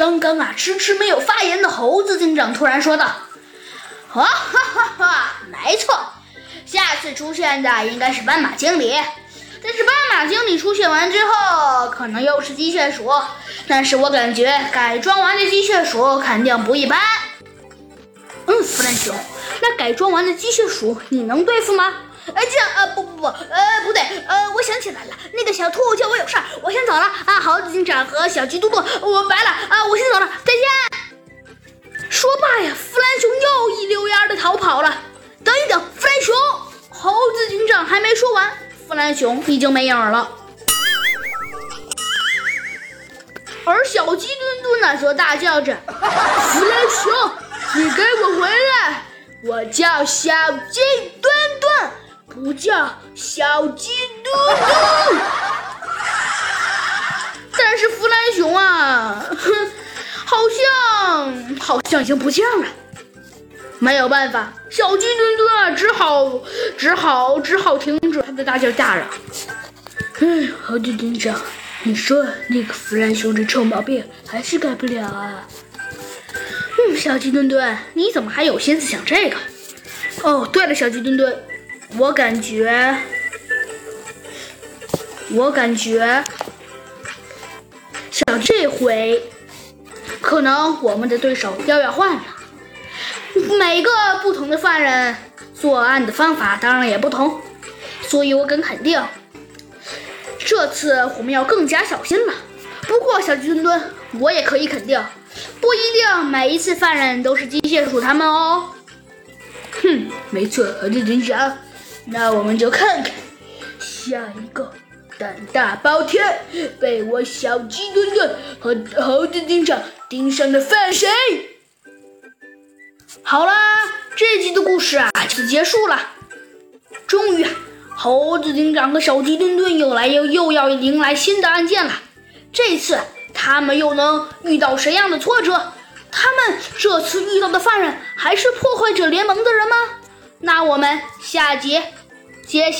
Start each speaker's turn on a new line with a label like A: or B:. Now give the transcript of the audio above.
A: 刚刚啊，迟迟没有发言的猴子警长突然说道：“
B: 哈哈哈哈，没错，下次出现的应该是斑马经理。但是斑马经理出现完之后，可能又是机械鼠。但是我感觉改装完的机械鼠肯定不一般。
A: 嗯，弗兰熊，那改装完的机械鼠你能对付吗？
B: 哎，这样，呃，不不不，呃，不对，呃，我想起来了，那个小兔叫我有事儿，我先走了啊。猴子警长和小鸡嘟嘟，我拜了啊，我先走了，再见。
A: 说罢呀，弗兰熊又一溜烟的逃跑了。
B: 等一等，弗兰熊，
A: 猴子警长还没说完，弗兰熊已经没影了。而小鸡墩墩呢，则大叫着：“弗兰熊，你给我回来！我叫小鸡墩墩。”不叫小鸡嘟嘟，但是弗兰熊啊，哼，好像好像已经不见了。没有办法，小鸡墩墩啊，只好只好只好停止他的大叫大嚷。哎，猴子警长，你说那个弗兰熊这臭毛病还是改不了啊？小鸡墩墩，你怎么还有心思想这个？哦，对了，小鸡墩墩。我感觉，我感觉，像这回，可能我们的对手要要换了。每个不同的犯人作案的方法当然也不同，所以我敢肯定，这次我们要更加小心了。不过，小鸡墩墩，我也可以肯定，不一定每一次犯人都是机械鼠他们哦。哼，没错，猴子警长。那我们就看看下一个胆大包天被我小鸡墩墩和猴子警长盯上的犯谁？好啦，这集的故事啊就结束了。终于，猴子警长和小鸡墩墩又来又又要迎来新的案件了。这次他们又能遇到什么样的挫折？他们这次遇到的犯人还是破坏者联盟的人吗？那我们下节接。